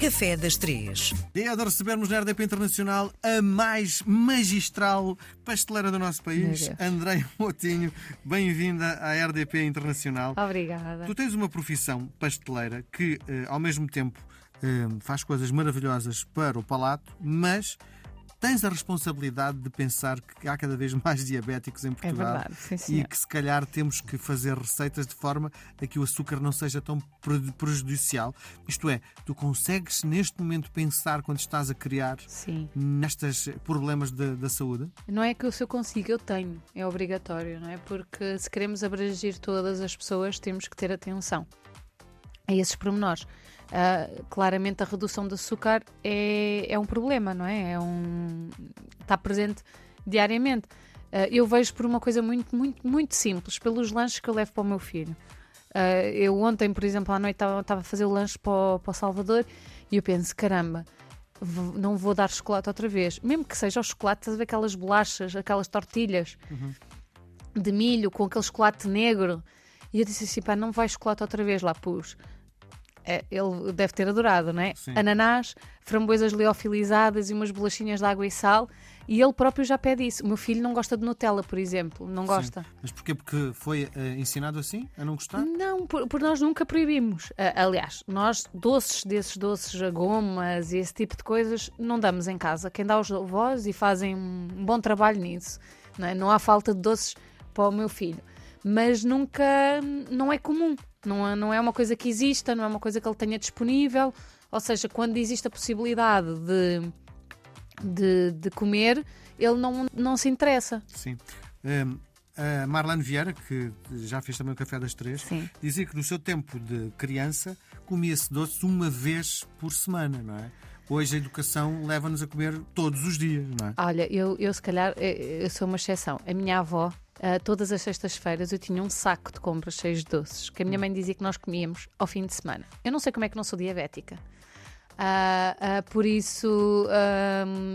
Café das Três. Dia de recebermos na RDP Internacional a mais magistral pasteleira do nosso país. Andréia Motinho. Bem-vinda à RDP Internacional. Obrigada. Tu tens uma profissão pasteleira que, eh, ao mesmo tempo, eh, faz coisas maravilhosas para o palato, mas tens a responsabilidade de pensar que há cada vez mais diabéticos em Portugal verdade, sim, e que se calhar temos que fazer receitas de forma a que o açúcar não seja tão pre- prejudicial. Isto é, tu consegues neste momento pensar quando estás a criar Sim. nestes problemas da, da saúde? Não é que eu se eu consigo, eu tenho. É obrigatório, não é? Porque se queremos abranger todas as pessoas, temos que ter atenção a esses pormenores. Ah, claramente a redução do açúcar é, é um problema, não é? É um está presente diariamente. Ah, eu vejo por uma coisa muito, muito, muito simples, pelos lanches que eu levo para o meu filho. Ah, eu ontem, por exemplo, à noite estava a fazer o lanche para o, para o Salvador e eu penso, caramba, não vou dar chocolate outra vez. Mesmo que seja o chocolate, estás a ver aquelas bolachas, aquelas tortilhas de milho com aquele chocolate negro. E eu disse assim, pá, não vai chocolate outra vez, lá pus. É, ele deve ter adorado, não é? Sim. Ananás, framboesas liofilizadas e umas bolachinhas de água e sal. E ele próprio já pede isso. O meu filho não gosta de Nutella, por exemplo. Não gosta. Sim. Mas porquê? Porque foi eh, ensinado assim? A não gostar? Não, por, por nós nunca proibimos. Ah, aliás, nós doces desses doces, gomas e esse tipo de coisas, não damos em casa. Quem dá os avós e fazem um bom trabalho nisso. Não, é? não há falta de doces para o meu filho. Mas nunca, não é comum. Não é, não é uma coisa que exista, não é uma coisa que ele tenha disponível. Ou seja, quando existe a possibilidade de, de, de comer, ele não, não se interessa. Sim. Hum, a Marlene Vieira, que já fez também o Café das Três, Sim. dizia que no seu tempo de criança comia-se doces uma vez por semana, não é? Hoje a educação leva-nos a comer todos os dias, não é? Olha, eu, eu se calhar eu sou uma exceção. A minha avó, ah, todas as sextas-feiras, eu tinha um saco de compras cheios de doces que a minha mãe dizia que nós comíamos ao fim de semana. Eu não sei como é que não sou diabética. Ah, por isso,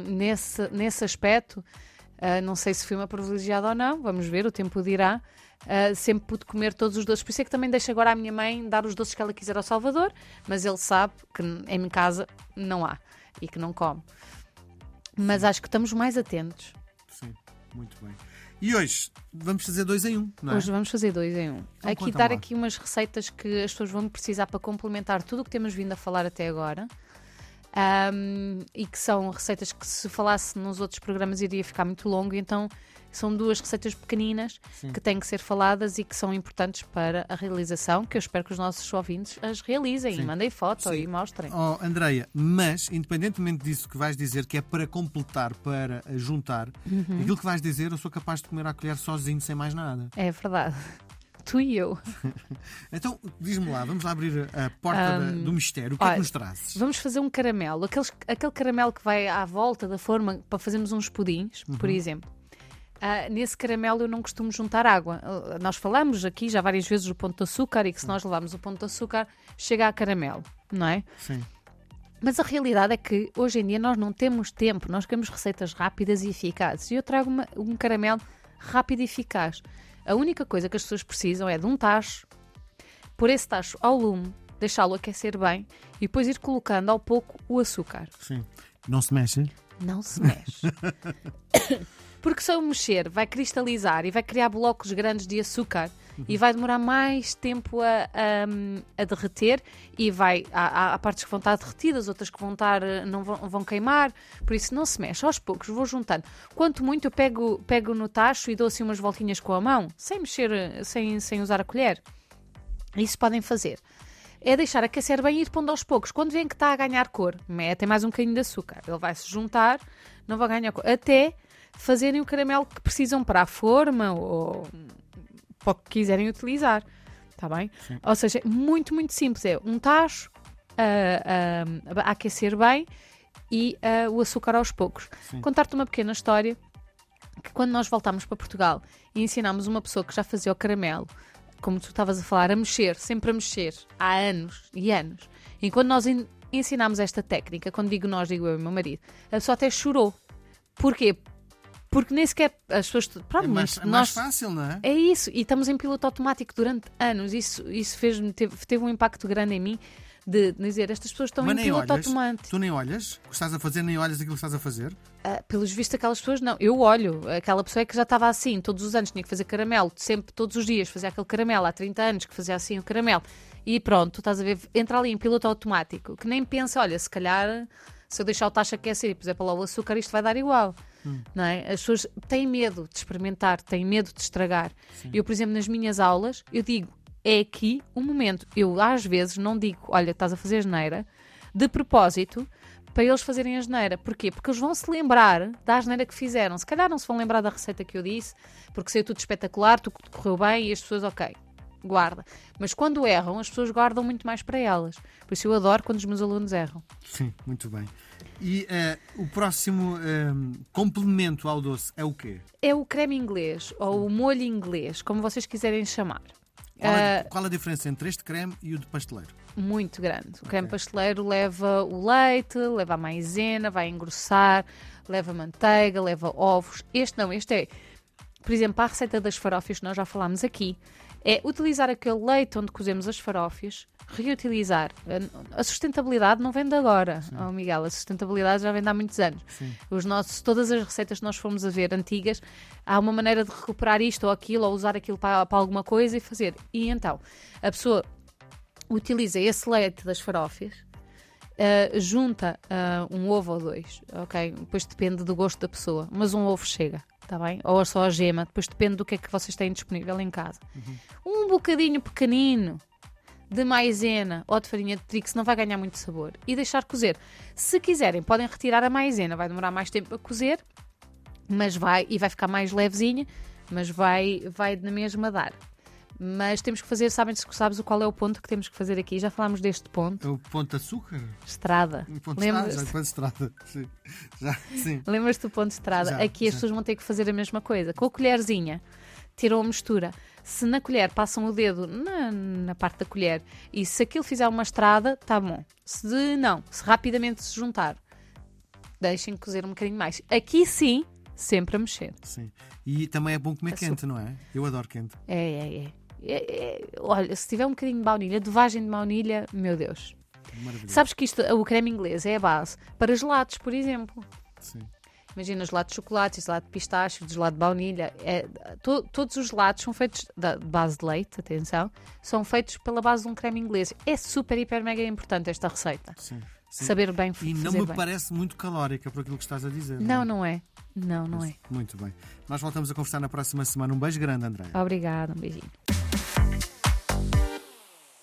nesse, nesse aspecto, não sei se fui uma privilegiada ou não, vamos ver, o tempo dirá. Ah, sempre pude comer todos os doces, por isso é que também deixo agora à minha mãe dar os doces que ela quiser ao Salvador, mas ele sabe que em casa não há e que não come. Mas acho que estamos mais atentos. Sim, muito bem. E hoje vamos fazer dois em um, não é? Hoje vamos fazer dois em um. Então aqui dar lá. aqui umas receitas que as pessoas vão precisar para complementar tudo o que temos vindo a falar até agora. Ahm, e que são receitas que se falasse nos outros programas iria ficar muito longo, então são duas receitas pequeninas Sim. que têm que ser faladas e que são importantes para a realização, que eu espero que os nossos ouvintes as realizem Sim. e mandem foto Sim. e mostrem. Oh, Andreia, mas independentemente disso que vais dizer, que é para completar, para juntar, Uhum. aquilo que vais dizer, eu sou capaz de comer à colher sozinho, sem mais nada. É verdade. Tu e eu. Então, diz-me lá, vamos lá abrir a porta da- do mistério. O que é que nos trazes? Vamos fazer um caramelo. Aqueles, aquele caramelo que vai à volta da forma para fazermos uns pudins, por exemplo. Ah, nesse caramelo eu não costumo juntar água. Ah, nós falamos aqui já várias vezes do ponto de açúcar e que se nós levarmos o ponto de açúcar chega a caramelo, não é? Sim. Mas a realidade é que hoje em dia nós não temos tempo, nós queremos receitas rápidas e eficazes. E eu trago uma- um caramelo rápido e eficaz. A única coisa que as pessoas precisam é de um tacho, pôr esse tacho ao lume, deixá-lo aquecer bem e depois ir colocando ao pouco o açúcar. Sim. Não se mexe? Não se mexe. Porque se eu mexer, vai cristalizar e vai criar blocos grandes de açúcar e vai demorar mais tempo a, a- a derreter e vai há, há- partes que vão estar derretidas, outras que vão estar eh, não vão, vão queimar, por isso não se mexe, aos poucos vou juntando. Quanto muito eu pego, pego no tacho e dou assim umas voltinhas com a mão, sem mexer, eh, sem, sem usar a colher. Isso podem fazer. É deixar aquecer bem e ir pondo aos poucos. Quando vêem que está a ganhar cor, metem mais um bocadinho de açúcar. Ele vai se juntar, não vai ganhar cor. Até fazerem o caramelo que precisam para a forma ou para o que quiserem utilizar. Está bem? Ou seja, muito, muito simples. É um tacho a, a- a aquecer bem e ah, o açúcar aos poucos. Sim. Contar-te uma pequena história que quando nós voltámos para Portugal e ensinámos uma pessoa que já fazia o caramelo, como tu estavas a falar, a mexer, sempre a mexer, há anos e anos. E quando nós en- ensinámos esta técnica, quando digo nós, digo eu e o meu marido, a pessoa até chorou. Porquê? Porque nem sequer as pessoas. É Provavelmente mais, é mais nós. fácil, não é? É isso, e estamos em piloto automático durante anos. Isso, isso fez teve, teve um impacto grande em mim. de dizer estas pessoas estão Mas em piloto olhas. automático. Tu nem olhas o que estás a fazer, nem olhas aquilo que estás a fazer. Ah, pelos vistos, aquelas pessoas não. Eu olho. Aquela pessoa é que já estava assim, todos os anos tinha que fazer caramelo, sempre, todos os dias, fazia aquele caramelo. Há 30 anos que fazia assim o caramelo. E pronto, tu estás a ver, entra ali em piloto automático, que nem pensa, olha, se calhar, se eu deixar o tacho aquecer e puser para lá o açúcar, isto vai dar igual. Não é? As pessoas têm medo de experimentar, têm medo de estragar. Eu, por exemplo, nas minhas aulas, eu digo, é aqui o momento. Eu, às vezes, não digo, olha, estás a fazer geneira, de propósito, para eles fazerem a geneira. Porquê? Porque eles vão se lembrar da asneira que fizeram. Se calhar não se vão lembrar da receita que eu disse, porque saiu tudo espetacular, tudo correu bem e as pessoas, ok, guarda. Mas quando erram, as pessoas guardam muito mais para elas. Por isso eu adoro quando os meus alunos erram. Sim, muito bem. E eh, o próximo eh, complemento ao doce é o quê? É o creme inglês ou o molho inglês, como vocês quiserem chamar. Qual, é- Ah, qual a diferença entre este creme e o de pasteleiro? muito grande. O creme Ok. pasteleiro leva o leite, leva a maisena, vai engrossar, leva manteiga, leva ovos. Este não, este é, por exemplo, a receita das farófias que nós já falámos aqui, é utilizar aquele leite onde cozemos as farófias, reutilizar. A- sustentabilidade não vem de agora, oh, Miguel, a sustentabilidade já vem de há muitos anos. Sim. Os nossos, todas as receitas que nós fomos a ver antigas, há uma maneira de recuperar isto ou aquilo, ou usar aquilo para, para alguma coisa e fazer. E então, a pessoa utiliza esse leite das farófias, uh, junta uh, um ovo ou dois, ok? Depois depende do gosto da pessoa, mas um ovo chega, está bem? Ou só a gema, depois depende do que é que vocês têm disponível em casa. Um bocadinho pequenino de maisena ou de farinha de trigo, se não vai ganhar muito sabor, e deixar cozer. Se quiserem, podem retirar a maisena, vai demorar mais tempo a cozer, mas vai e vai ficar mais levezinha, mas vai, vai na mesma dar. Mas temos que fazer, sabem, sabes o qual é o ponto que temos que fazer aqui? Já falámos deste ponto. É o ponto de açúcar? Estrada. O ponto Lembras-te? de estrada, já, ponto de estrada. Sim. Já, sim. Lembras-te do ponto de estrada? Já, Aqui as já. pessoas vão ter que fazer a mesma coisa. Com a colherzinha, tiram a mistura. Se na colher passam o dedo na, na parte da colher e se aquilo fizer uma estrada, tá bom. Se não, se rapidamente se juntar, deixem cozer um bocadinho mais. Aqui sim, sempre a mexer. sim. E também é bom comer Açúcar. quente, não é? Eu adoro quente. É, é, é. É, é. Olha, se tiver um bocadinho de baunilha, dovagem de baunilha, meu Deus. Sabes que isto, o creme inglês é a base para gelados, por exemplo. Sim. Imagina gelado de chocolate, gelado de pistache, gelado de baunilha. É, to- todos os gelados são feitos da de base de leite, atenção, são feitos pela base de um creme inglês. É super, hiper, mega importante esta receita. Sim. sim. Saber bem E não me bem. parece muito calórica por aquilo que estás a dizer. Não, é? não é. Não, não é. Muito bem. Nós voltamos a conversar na próxima semana. Um beijo grande, André. Obrigada, um beijinho.